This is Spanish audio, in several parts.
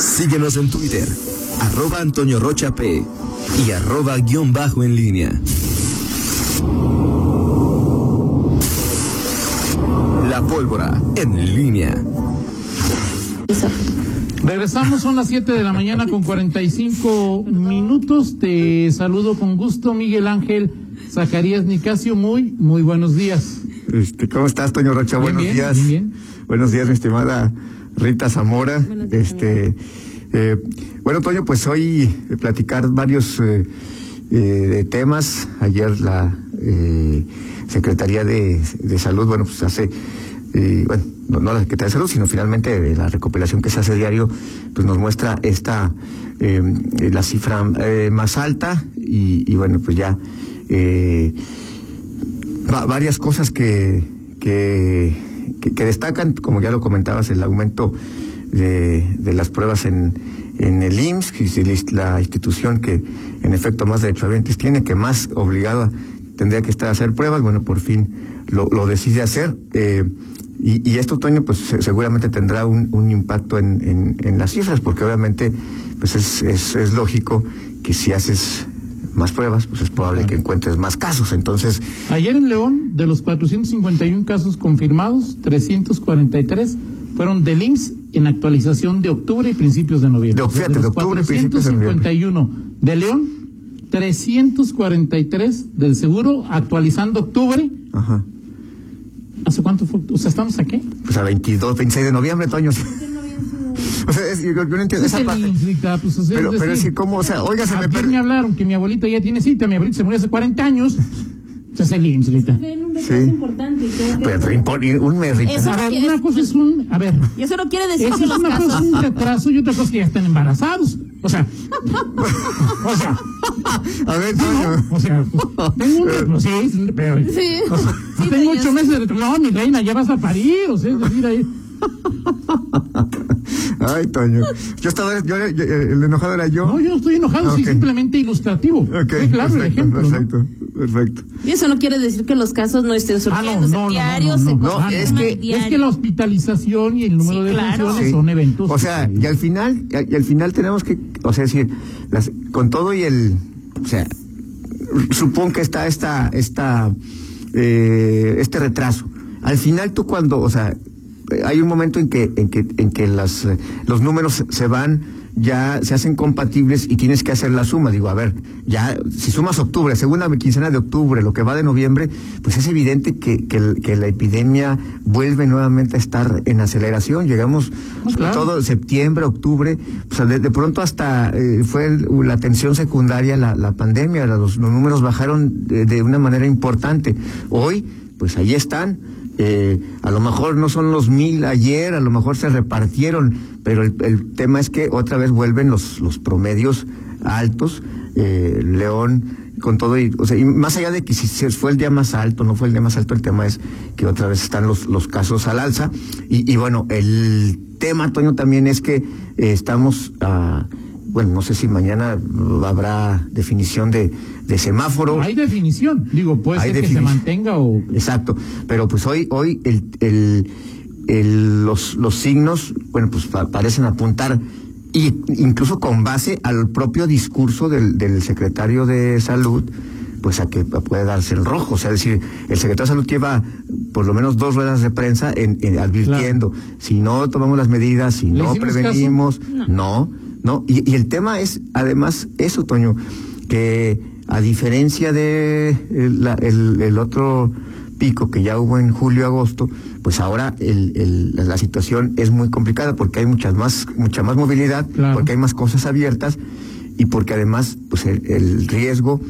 Síguenos en Twitter, arroba Antonio Rocha P y arroba guion bajo en línea. La pólvora en línea. Regresamos, son las 7 de la mañana con 45 minutos. Te saludo con gusto, Miguel Ángel Zacarías Nicasio. Muy, muy buenos días. Este, ¿Cómo estás, Toño Rocha? Bien, buenos bien, días. bien, bien. Buenos días, mi estimada Rita Zamora. este, eh, bueno, Toño, pues hoy eh, platicar varios eh, eh, temas. Ayer la eh, Secretaría de, de Salud, bueno, pues hace, bueno, no, no la Secretaría de Salud, sino finalmente la recopilación que se hace diario, pues nos muestra esta, la cifra eh, más alta y, y bueno, pues ya. Eh, va- varias cosas que, que, que- destacan, como ya lo comentabas, el aumento de, de las pruebas en, en el IMSS, que es la institución que en efecto más derechohabientes tiene, que más obligada tendría que estar a hacer pruebas, bueno, por fin lo, decide hacer. eh, y, y esto, Toño, pues se- seguramente tendrá un, impacto en, en, las cifras, porque obviamente pues es, es, es lógico que si haces más pruebas, pues es probable que encuentres más casos. Entonces, Ayer en León, de los 451 casos confirmados, 343 fueron del IMSS en actualización de octubre y principios de noviembre. De- fíjate, los de octubre y principios de noviembre. 451 de León, 343 del seguro actualizando octubre. Ajá. ¿Hace cuánto fue? O sea, ¿estamos aquí? Pues a 22, 26 de noviembre, Toño. o sea, es- yo, yo no entiendo Es esa el parte. Rita, pues, o sea, Pero, es pero es que, ¿cómo? O sea, oiga, se me Ayer me hablaron que mi abuelita ya tiene cita, mi abuelita se murió hace 40 años. Ese es el IMSS, Rita. Sí. importante. Pero, impor- un mes, Rita. Eso- A ver, es- una cosa es un... A ver, Y eso no quiere decir Eso que es los una cosa, casos. un retraso y otra cosa que ya están embarazados. O sea, o sea, A ver, no, Toño. o sea, pues, tengo un retraso, sí, pero, Sí. o sea, Sí, tengo ocho meses de retraso. No, mi reina, ya vas a parir, o sea, es decir, ahí, Ay, Toño. Yo estaba, yo, yo- el enojado era yo. no, yo no estoy enojado, sí, Ok. simplemente ilustrativo. Ok, Sí, claro, el perfecto, ejemplo, ¿no? perfecto, perfecto. Y eso no quiere decir que los casos no estén Ah, surgiendo. sea, no, no, diarios no, se no, no, confirman es que- Es que la hospitalización y el número Sí, de claro. Sí. son eventos. O sea, y al final, y al final tenemos que, o sea, decir, las, con todo y el, o sea, supongo que está esta, esta, eh, este retraso. Al final tú cuando, o sea, hay un momento en que, en que, en que las, eh, los números se van, ya se hacen compatibles y tienes que hacer la suma. Digo, a ver, ya, si sumas octubre, segunda quincena de octubre, lo que va de noviembre, pues es evidente que, que, que la epidemia vuelve nuevamente a estar en aceleración. Llegamos claro. todo septiembre, octubre, o sea, de, de pronto hasta eh, fue la atención secundaria, la, la pandemia, los, los números bajaron de, de una manera importante. Hoy, pues ahí están. Eh, a lo mejor no son los mil ayer, a lo mejor se repartieron, pero el, el tema es que otra vez vuelven los, los promedios altos. Eh, León, con todo, y, o sea, y más allá de que si se fue el día más alto, no fue el día más alto, el tema es que otra vez están los, los casos al alza. Y, y bueno, el tema, Toño, también es que eh, estamos, ah, bueno, no sé si mañana habrá definición de, de semáforo. Hay definición. Digo, puede Hay ser que se mantenga o Exacto, pero pues hoy, hoy el, el, el- los, los signos, bueno, pues pa- parecen apuntar, y incluso con base al propio discurso del, del secretario de salud, pues a que puede darse el rojo. O sea, es decir, el secretario de salud lleva por lo menos dos ruedas de prensa en, en advirtiendo, si no tomamos las medidas, si ¿Le no prevenimos, no, no. Y, y el tema es, además, eso, Toño, que a diferencia de el, la- el- el otro pico que ya hubo en julio agosto, pues ahora el, el- la, situación es muy complicada porque hay muchas más, mucha más movilidad, Claro. porque hay más cosas abiertas y porque además, pues el, el riesgo,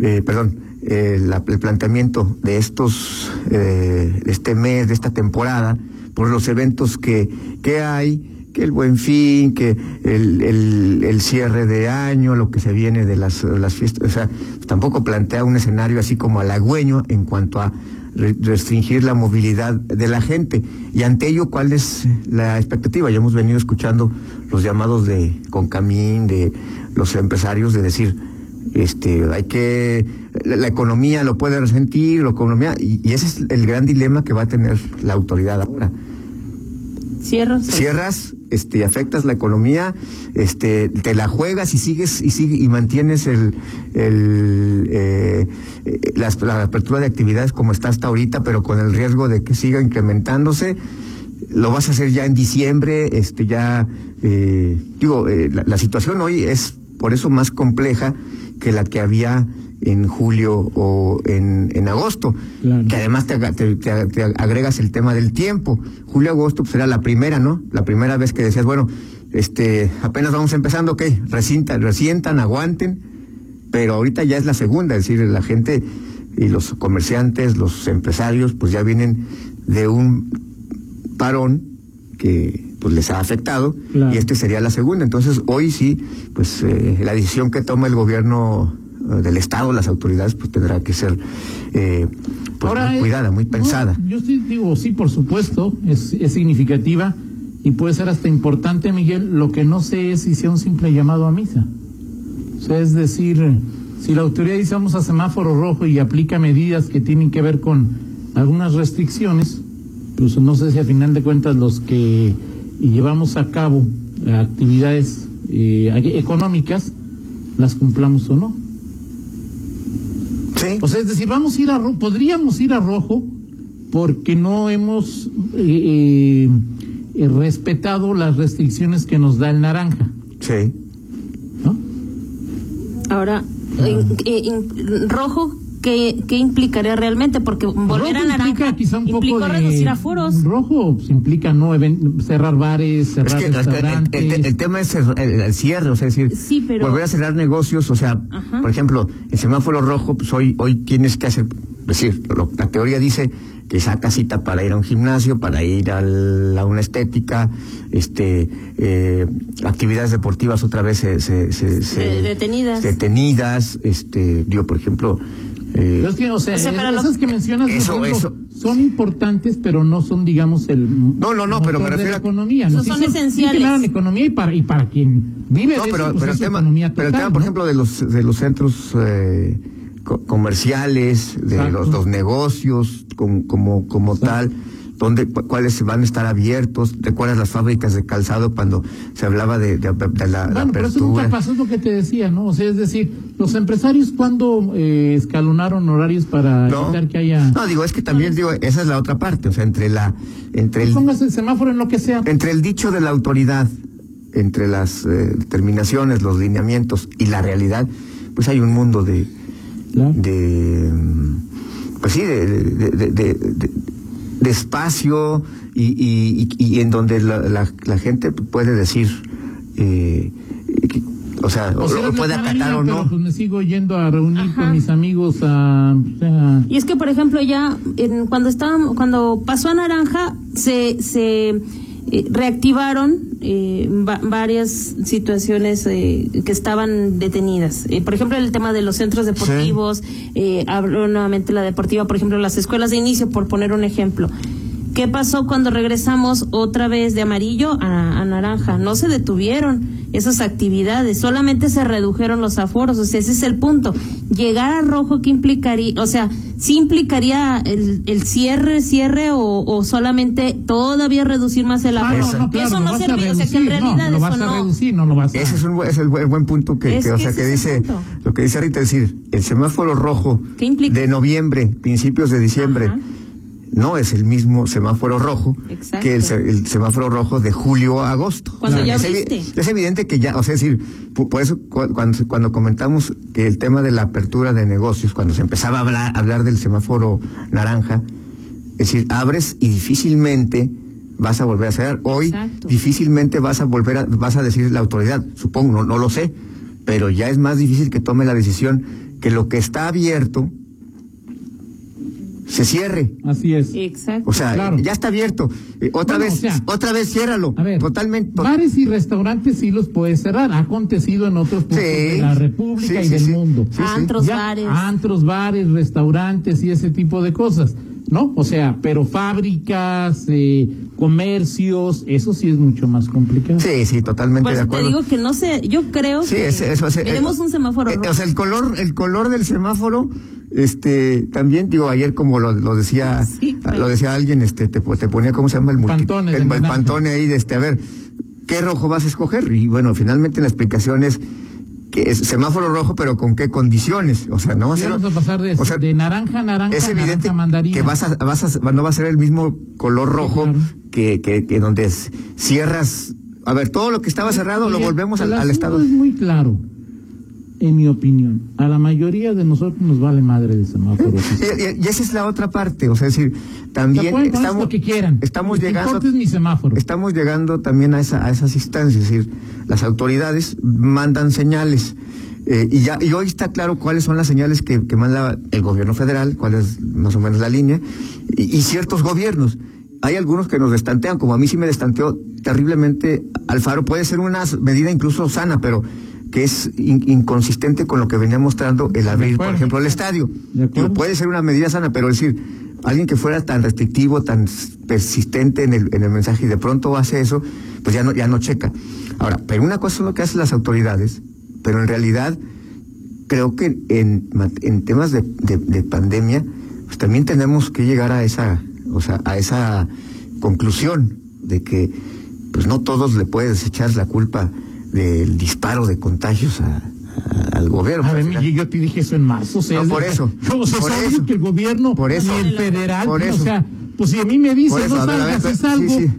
eh, perdón, eh, la- el planteamiento de estos, eh, este mes, de esta temporada, por los eventos que, que hay, que el buen fin, que el, el, el cierre de año, lo que se viene de las, las fiestas, o sea, tampoco plantea un escenario así como halagüeño en cuanto a re- restringir la movilidad de la gente. Y ante ello, ¿cuál es la expectativa? Ya hemos venido escuchando los llamados de Concamín, de los empresarios, de decir, este, hay que, la, la economía lo puede resentir, la economía, y, y ese es el gran dilema que va a tener la autoridad ahora. Cierro. Cierras este, afectas la economía, este, te la juegas y sigues y sigue, y mantienes el, el eh, eh, la, apertura de actividades como está hasta ahorita, pero con el riesgo de que siga incrementándose. Lo vas a hacer ya en diciembre, este ya eh, digo, eh, la, la, situación hoy es por eso más compleja que la que había en julio o en, en agosto, claro. que además te, te, te, te, agregas el tema del tiempo. Julio-agosto pues era la primera, ¿no? La primera vez que decías, bueno, este, apenas vamos empezando, ok, resientan, resientan, aguanten, pero ahorita ya es la segunda, es decir, la gente y los comerciantes, los empresarios, pues ya vienen de un parón que pues les ha afectado claro. y este sería la segunda. Entonces hoy sí, pues eh, la decisión que toma el gobierno del Estado, las autoridades, pues tendrá que ser eh, pues, Ahora, muy cuidada, muy pensada. No, yo sí digo, sí, por supuesto, es, es significativa y puede ser hasta importante, Miguel. Lo que no sé es si sea un simple llamado a misa. O sea, es decir, si la autoridad dice vamos a semáforo rojo y aplica medidas que tienen que ver con algunas restricciones, incluso no sé si a final de cuentas los que llevamos a cabo actividades eh, económicas las cumplamos o no. Sí. O sea, es decir, vamos a ir a rojo, podríamos ir a rojo porque no hemos eh, eh, respetado las restricciones que nos da el naranja. Sí. ¿No? Ahora, en, en, rojo ¿Qué, ¿qué, implicaría realmente? Porque volver rojo a naranja quizá un implicó poco de, reducir aforos. Rojo pues, implica no cerrar bares, cerrar es que, restaurantes. El, el, el, tema es el, el, cierre, o sea, es decir, sí, pero... volver a cerrar negocios, o sea, Ajá. por ejemplo, el semáforo rojo, pues hoy, hoy tienes que hacer, es decir, lo, la teoría dice que saca cita para ir a un gimnasio, para ir a, la, a una estética, este, eh, actividades deportivas otra vez se, se, se, se detenidas, detenidas, este, yo por ejemplo, eh, es que, o sea, o sea esas lo... que mencionas eso, ejemplo, eso. son importantes, pero no son, digamos, el no, no, no, pero me refiero a la economía. ¿no? son, sí, esenciales. Son, la economía y para y para quien vive no, de pero, eso, pues pero, es el tema, economía pero total, el tema, por ¿no? ejemplo, de los de los centros eh, co comerciales, de los, los, negocios, como como, como tal donde cuáles van a estar abiertos, recuerdas las fábricas de calzado cuando se hablaba de, de, de la, bueno, la apertura. Pero eso nunca pasó, es lo que te decía, ¿no? O sea, es decir, los empresarios cuando eh, escalonaron horarios para no, evitar que haya. No, digo, es que también digo, esa es la otra parte, o sea, entre la, entre el, pongas el semáforo en lo que sea. entre el dicho de la autoridad, entre las eh, determinaciones, los lineamientos y la realidad, pues hay un mundo de, claro. de, pues sí, de, de, de, de de espacio y, y, y, en donde la, la, la, gente puede decir, eh, o sea, o, sea, o puede acatar o no. Pues me sigo yendo a reunir Ajá. con mis amigos a. Y es que, por ejemplo, ya en, cuando estábamos, cuando pasó a Naranja, se, se eh, reactivaron eh, va varias situaciones eh, que estaban detenidas. Eh, por ejemplo, el tema de los centros deportivos, sí. habló nuevamente la deportiva, por ejemplo, las escuelas de inicio, por poner un ejemplo. ¿Qué pasó cuando regresamos otra vez de amarillo a, a, naranja? No se detuvieron esas actividades, solamente se redujeron los aforos, o sea, ese es el punto. Llegar a rojo, ¿qué implicaría? O sea, ¿sí implicaría el, el cierre, cierre o, o, solamente todavía reducir más el aforo? Ah, no, no, claro, eso no, serviría, o sea, que en realidad no, lo vas eso a. Reducir, no lo vas a... Ese es, un, es el buen, buen punto que, es que, o sea, que que dice, lo que dice ahorita, es decir, el semáforo rojo de noviembre, principios de diciembre. Ajá no es el mismo semáforo rojo Exacto. que el, el, semáforo rojo de julio a agosto. Cuando ya es, es, evidente que ya, o sea, es decir, por eso cuando, cuando comentamos que el tema de la apertura de negocios, cuando se empezaba a hablar, hablar del semáforo naranja, es decir, abres y difícilmente vas a volver a cerrar. Hoy Exacto. difícilmente vas a volver a, vas a decir la autoridad, supongo, no, no lo sé, pero ya es más difícil que tome la decisión que lo que está abierto se cierre. Así es. Exacto. O sea, Claro. ya está abierto. Eh, otra Bueno, vez, o sea, otra vez ciérralo. A ver, Totalmente. to- bares y restaurantes sí los puedes cerrar. Ha acontecido en otros puntos Sí. de la República Sí, y sí, del sí. mundo. Antros, Ya, bares. Antros, bares, restaurantes y ese tipo de cosas, ¿no? O sea, pero fábricas, eh, comercios, eso sí es mucho más complicado. Sí, sí, totalmente Por de eso te acuerdo. digo que no sé, yo creo Sí, que eso, ese- veremos eh, un semáforo eh, rojo. O sea, el color, el color del semáforo, este, también digo ayer como lo, lo decía, Sí, lo decía alguien, este, te, te ponía cómo se llama el multi- Pantone, el, el naranja. pantone ahí, de este, a ver, ¿qué rojo vas a escoger? Y bueno, finalmente la explicación es que es semáforo rojo, pero con qué condiciones. O sea, no va a ser. Vamos a pasar de, o sea, de naranja a naranja es evidente naranja mandarina. que vas a, vas a, no va a ser el mismo color rojo claro. que, que, que donde cierras. A ver, todo lo que estaba cerrado lo volvemos al, el al estado. Es muy claro, en mi opinión. A la mayoría de nosotros nos vale madre de semáforo. Y, esa es la otra parte, o sea, es decir, también pueden poner estamos, lo que quieran. estamos que llegando, mi semáforo. estamos llegando también a esa, a esas instancias, es decir, las autoridades mandan señales. eh, y ya y hoy está claro cuáles son las señales que, que manda el gobierno federal, cuál es más o menos la línea, y, y ciertos gobiernos. Hay algunos que nos destantean, como a mí sí me destanteó terriblemente Alfaro. Puede ser una medida incluso sana, pero que es in- inconsistente con lo que venía mostrando el abrir, por ejemplo, el estadio. Digo, puede ser una medida sana, pero es decir, alguien que fuera tan restrictivo, tan persistente en el, en el mensaje y de pronto hace eso, pues ya no, ya no checa. Ahora, pero una cosa es lo que hacen las autoridades, pero en realidad creo que en, en temas de, de- de pandemia, pues también tenemos que llegar a esa, o sea, a esa conclusión de que pues no todos le puedes echar la culpa del disparo de contagios a- a- al gobierno. A ver, yo te dije eso en marzo. O sea, No, es por eso, O sea, por es eso. que el gobierno, Por eso. ni el federal, Por o eso. sea, pues si a mí me Por dicen eso, no ver, ver, salgas, sí, sí.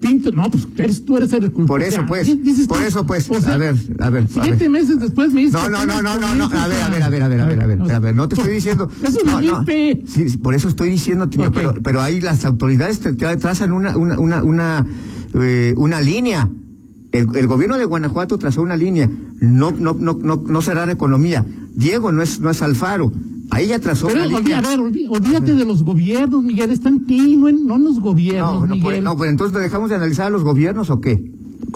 pinto, no, pues eres, tú eres el culpable. Por eso, pues, Dices por eso, pues, o sea, a ver, a ver, Siete ver. meses después me dices. No, no, no, no, no, no, a ver, a ver, a ver, a ver, a ver, a ver, a ver, no te estoy diciendo. Es una no. Sí, por eso estoy diciendo, tío, pero, pero ahí las autoridades te, te trazan una, una, una, una, eh, una línea. El, el gobierno de Guanajuato trazó una línea. No, no, no, no, no cerrar economía. Diego no es, no es Alfaro. Ahí ya trazó Pero una línea. a ver, olví- olvídate de los gobiernos, Miguel, están en ti, no en, no en los gobiernos, No, no, pues, Miguel. no, pues entonces dejamos de analizar a los gobiernos o qué?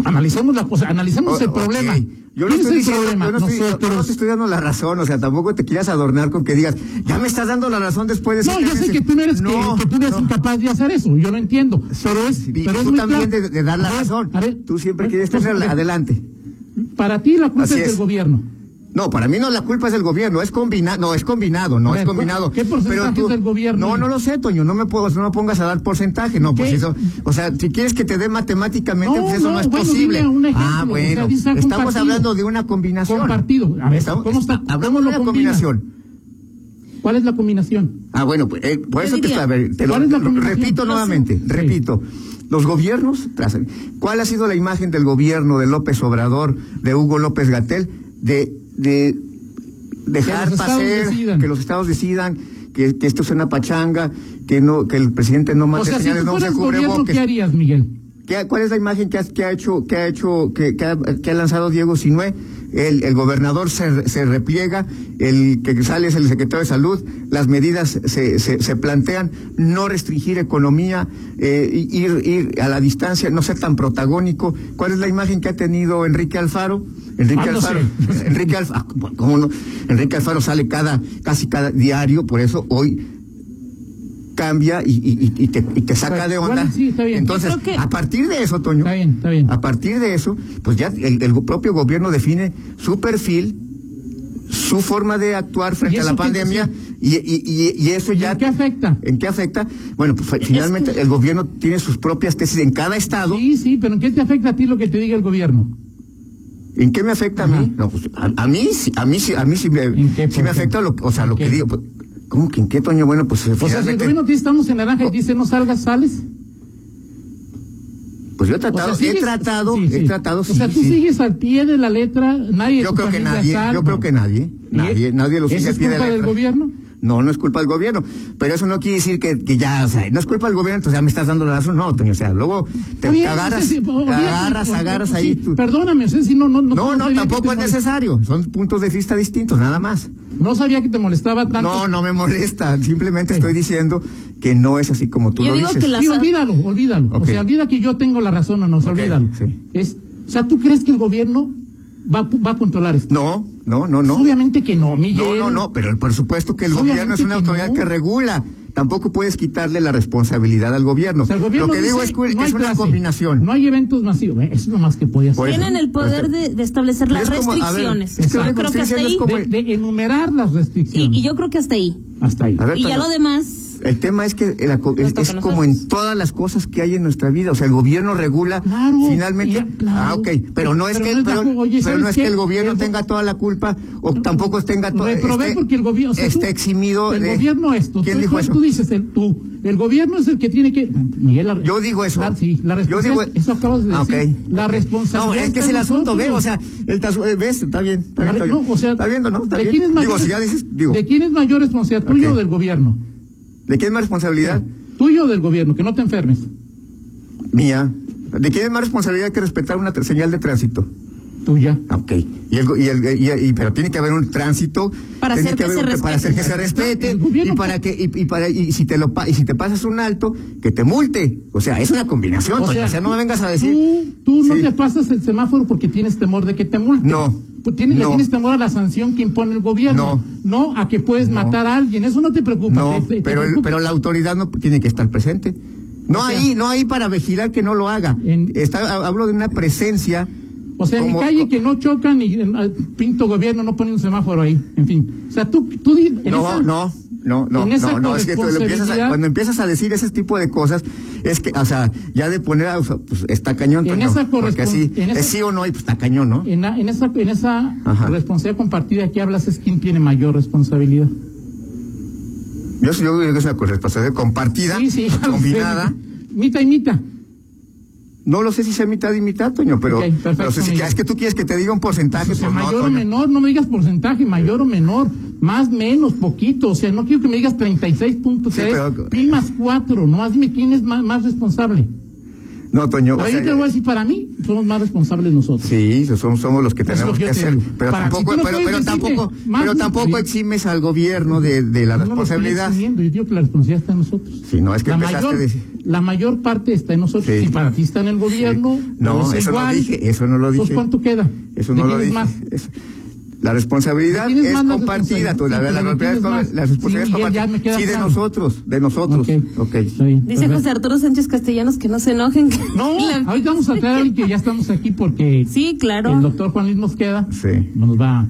Analicemos la cosa, analicemos O- el ok. problema. Yo no ¿Quién es estoy diciendo, problema? yo no estoy, no Nosotros. te estoy dando la razón, o sea, tampoco te quieras adornar con que digas, ya me estás dando la razón después de No, yo sé meses". que tú no eres, que- No, que, tú eres no. incapaz de hacer eso, yo lo entiendo. Pero es, Y pero tú también de, de dar la A ver, razón. a ver, tú siempre pues, quieres pues, tenerla. a ver, Adelante. Para ti la culpa es del gobierno. No, para mí no la culpa es del gobierno, es combinado, no, es combinado, no ver, es combinado. ¿qué porcentaje es del gobierno? No, no lo sé, Toño, no me puedo, no me pongas a dar porcentaje, no, pues eso, o sea, si quieres que te dé matemáticamente, No, pues eso no, no, es bueno, posible. dime un ejemplo, ah, o sea, bueno, estamos hablando de una combinación. Compartido. A ver, Estamos- ¿cómo está? Hablamos ¿Cómo de una combinación. ¿Cuál es la combinación? Ah, bueno, pues, eh, por Yo eso te, diría, a ver, te lo, ¿cuál es la lo repito nuevamente, Sí. repito. Los gobiernos, trazan- ¿cuál ha sido la imagen del gobierno de López Obrador, de Hugo López Gatel, de, de dejar pasar, que los estados decidan, que, que esto es una pachanga, que no, que el presidente no O mande sea, si señales, no se cubre gobierno, ¿qué harías, Miguel? ¿Qué- ¿Cuál es la imagen que ha, que ha hecho, que ha hecho, que, que ha, que ha lanzado Diego Sinué? El, el gobernador se, se repliega, el que sale es el secretario de salud, las medidas se, se, se plantean, no restringir economía, eh, ir, ir a la distancia, no ser tan protagónico. ¿Cuál es la imagen que ha tenido Enrique Alfaro? Enrique Ah, Alfaro. Enrique Alfaro, ¿cómo no? Enrique Alfaro sale cada, casi cada diario, por eso hoy cambia y, y, y- y te, y te saca de onda. bueno, sí, está bien. Entonces, que- a partir de eso, Toño, Está bien, está bien. a partir de eso, pues ya el, el propio gobierno define su perfil, su forma de actuar frente ¿Y a la pandemia y, eso ¿Y ya... en qué afecta? ¿En qué afecta? Bueno, pues fi- finalmente el gobierno tiene sus propias tesis en cada estado. Sí, sí, pero ¿en qué te afecta a ti lo que te diga el gobierno? ¿En qué me afecta a mí? No, pues a, a mí, sí- a mí sí, a mí sí me, ¿En qué, sí me afecta lo, o sea, ¿En lo qué? que digo. pues, ¿Cómo que en qué, Toño? Bueno, pues O sea, si el gobierno te dice estamos en naranja y dice no salgas, sales. pues yo he O sea, tratado, he tratado, sí, he sí. tratado, O sea, tú sigues al pie de la letra, nadie Yo creo que nadie, yo creo que nadie, ¿Y nadie, nadie lo ¿Eso sigue a es pie de del letra. gobierno? No, no es culpa del gobierno, pero eso no quiere decir que, que ya, o sea, no es culpa del gobierno, entonces ya me estás dando la razón, no, Toño, o sea, luego te Oye, agarras, sí, sí, te olvídate, agarras, agarras sí, ahí tu... Perdóname, o sea, si no, no, no. No, no, tampoco es necesario, son puntos de vista distintos, nada más. No sabía que te molestaba tanto. No, no me molesta, simplemente Sí. estoy diciendo que no es así como tú Yo lo digo dices. que la- Sí, olvídalo, olvídalo. O sea, olvida que yo tengo la razón o no, Ok, olvídalo. sí. Es, o sea, ¿tú crees que el gobierno va, a- va a controlar esto? No, no, no, no. Obviamente que no, Miguel. No, no, no, pero por supuesto que el Obviamente gobierno es una que autoridad no. que regula. Tampoco puedes quitarle la responsabilidad al gobierno. O sea, el gobierno lo que digo es que no hay es una clase, combinación. No hay eventos masivos. eh, Es lo más que podía hacer. Tienen el poder de, de establecer las Es como- a ver, restricciones. es que yo creo que hasta ahí. de, de enumerar las Y, restricciones. y yo creo que hasta ahí. Hasta ahí. Ver, Y ya lo demás El tema es que la es, como en todas las cosas que hay en nuestra vida. O sea, el gobierno regula Claro, finalmente. claro. Ah, ok. Pero no es Pero que, no es pero, cu- oye, pero ¿sabes no es que el gobierno El- tenga toda la culpa o tampoco tenga todo. Reprobé porque el gobierno. o sea, esté tú- eximido. El de- gobierno es tú. ¿Quién tú, dijo tú- eso? Tú dices, el, tú. El gobierno es el que tiene que. Miguel, la- Yo digo eso. la- sí, la Yo digo- responsabilidad. Eso acabas de Ah, decir. La No, responsabilidad. es que es está el asunto, ve, o sea, el eh, ves, está bien, está bien, La- Toño. no, o sea, está viendo, ¿no? Está ¿de bien. quién es mayor, digo, si ya dices, digo, ¿De quién es mayor responsabilidad, tuyo Ok. o del gobierno? ¿De quién es más responsabilidad? Tuyo o del gobierno, que no te enfermes. Mía. ¿De quién es más responsabilidad que respetar una señal de tránsito? Tuya. Ah, Ok. Y el, go- y el, y- y- pero tiene que haber un tránsito Para hacer que haber se un- para hacer que se respete y para que y, y para y si te lo pa- y si te pasas un alto que te multe. O sea, es una combinación. O sea, no me vengas a decir. Tú, tú no Sí. te pasas el semáforo porque tienes temor de que te multen. No, Pues tienes, le no. tienes temor a la sanción que impone el gobierno. No. a que puedes No. matar a alguien. Eso no te preocupa. No, te- te- te pero el- preocupa. pero la autoridad no tiene que estar presente. No O sea, ahí, no ahí para vigilar que no lo haga. En- Está, hablo de una presencia. O sea, en mi calle que no chocan y pinto gobierno no pone un semáforo ahí. En fin. O sea, tú, tú en No, esa- no, no, no, no, no, es que tú lo empiezas a- corresponsabilidad- cuando empiezas a decir ese tipo de cosas, es que, o sea, ya de poner, a- o sea, pues está cañón, En esa porque así, en esa- es sí o no, y pues está cañón, ¿no? En, la- en esa, en esa Ajá. responsabilidad compartida que hablas es quién tiene mayor responsabilidad. Yo sí, yo digo que es una responsabilidad compartida, Sí, sí. ya lo sé. combinada. Mita y mita. No lo sé si sea mitad y mitad, Toño, pero, Ok, perfecto, pero si, es que tú quieres que te diga un porcentaje, O sea, pues no, mayor o menor, no me digas porcentaje, mayor o menor, más, menos, poquito. O sea, no quiero que me digas 36.3 Sí, pero- pi más 4. Nomás dime quién es más, más responsable. No, Toño, o Pero sea, yo te voy a decir, para mí, somos más responsables nosotros. Sí, somos, somos los que tenemos lo que que yo te hacer, pero Para- tampoco, si no pero, tampoco, pero de- eximes al gobierno de, de la No lo responsabilidad. exigiendo, Yo digo que la responsabilidad está en nosotros. Sí, no, es que la mayor, decir- la mayor parte está en nosotros. Sí. Si para ti está en el gobierno, No, pues eso no igual. dije, eso no lo Pues dije. ¿cuánto queda? Eso ¿De no lo dije. más? Eso- La responsabilidad ¿De quién es compartida, tú, la, responsabilidad? la, Sí, pero ¿de responsabilidad, quién es más? la responsabilidad Sí, es Miguel, ya me compartida. Sí, de claro. nosotros, de nosotros. Dice perfecto. José Arturo Sánchez Castellanos que no se enojen. No, ahorita vamos a traer a alguien que ya estamos aquí porque Sí, claro. el doctor Juan Luis Mosqueda Sí. nos va,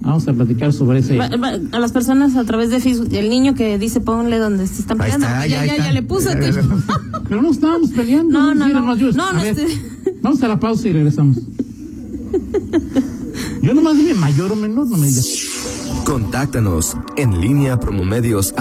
vamos a platicar sobre ese. Va- va- a las personas a través de Facebook, el niño que dice ponle donde se están peleando. está, ya, ya ya, le puse. Pero no estábamos peleando. No, no, no. No, a no ver, Vamos a la pausa y regresamos. Yo nomás dime mayor o menor, no me digas. Contáctanos en línea promomedios